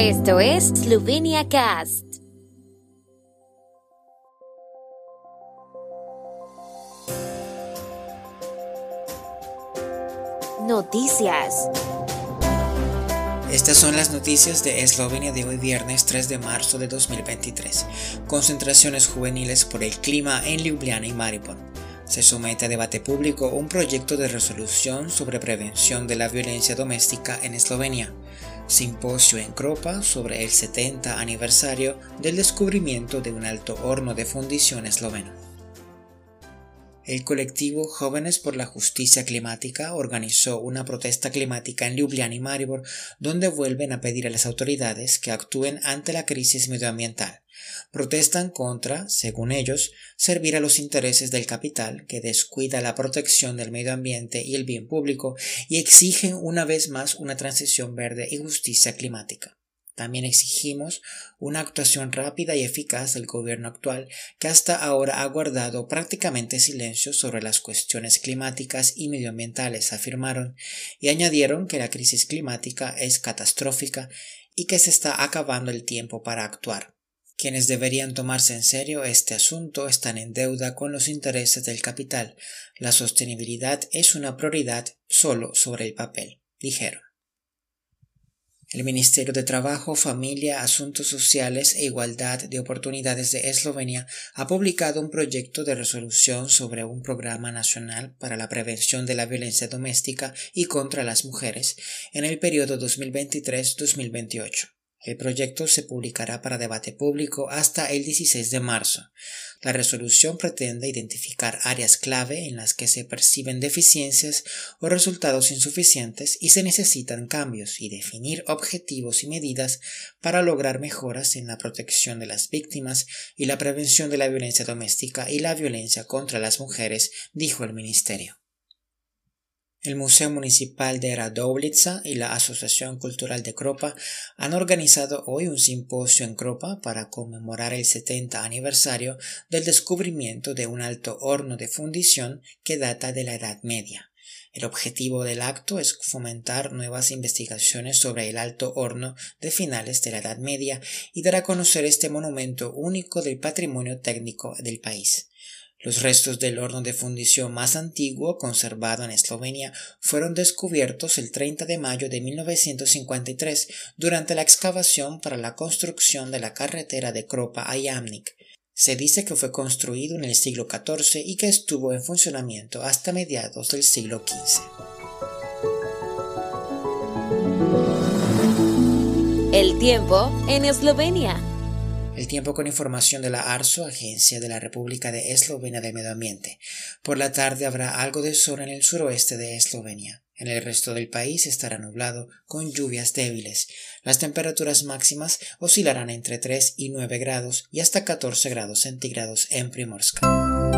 Esto es Slovenia Cast. Noticias. Estas son las noticias de Eslovenia de hoy viernes 3 de marzo de 2023. Concentraciones juveniles por el clima en Ljubljana y Maribor. Se somete a debate público un proyecto de resolución sobre prevención de la violencia doméstica en Eslovenia. Simposio en Kropa sobre el 70 aniversario del descubrimiento de un alto horno de fundición esloveno. El colectivo Jóvenes por la Justicia Climática organizó una protesta climática en Ljubljana y Maribor, donde vuelven a pedir a las autoridades que actúen ante la crisis medioambiental. Protestan contra, según ellos, servir a los intereses del capital que descuida la protección del medio ambiente y el bien público y exigen una vez más una transición verde y justicia climática. También exigimos una actuación rápida y eficaz del gobierno actual que hasta ahora ha guardado prácticamente silencio sobre las cuestiones climáticas y medioambientales, afirmaron, y añadieron que la crisis climática es catastrófica y que se está acabando el tiempo para actuar. Quienes deberían tomarse en serio este asunto están en deuda con los intereses del capital. La sostenibilidad es una prioridad solo sobre el papel, dijeron. El Ministerio de Trabajo, Familia, Asuntos Sociales e Igualdad de Oportunidades de Eslovenia ha publicado un proyecto de resolución sobre un programa nacional para la prevención de la violencia doméstica y contra las mujeres en el periodo 2023-2028. El proyecto se publicará para debate público hasta el 16 de marzo. La resolución pretende identificar áreas clave en las que se perciben deficiencias o resultados insuficientes y se necesitan cambios y definir objetivos y medidas para lograr mejoras en la protección de las víctimas y la prevención de la violencia doméstica y la violencia contra las mujeres, dijo el Ministerio. El Museo Municipal de Radovlitsa y la Asociación Cultural de Kropa han organizado hoy un simposio en Kropa para conmemorar el 70 aniversario del descubrimiento de un alto horno de fundición que data de la Edad Media. El objetivo del acto es fomentar nuevas investigaciones sobre el alto horno de finales de la Edad Media y dar a conocer este monumento único del patrimonio técnico del país. Los restos del horno de fundición más antiguo conservado en Eslovenia fueron descubiertos el 30 de mayo de 1953 durante la excavación para la construcción de la carretera de Kropa a Jamnik. Se dice que fue construido en el siglo XIV y que estuvo en funcionamiento hasta mediados del siglo XV. El tiempo en Eslovenia. El tiempo con información de la ARSO, Agencia de la República de Eslovenia de Medio Ambiente. Por la tarde habrá algo de sol en el suroeste de Eslovenia. En el resto del país estará nublado con lluvias débiles. Las temperaturas máximas oscilarán entre 3 y 9 grados y hasta 14 grados centígrados en Primorska.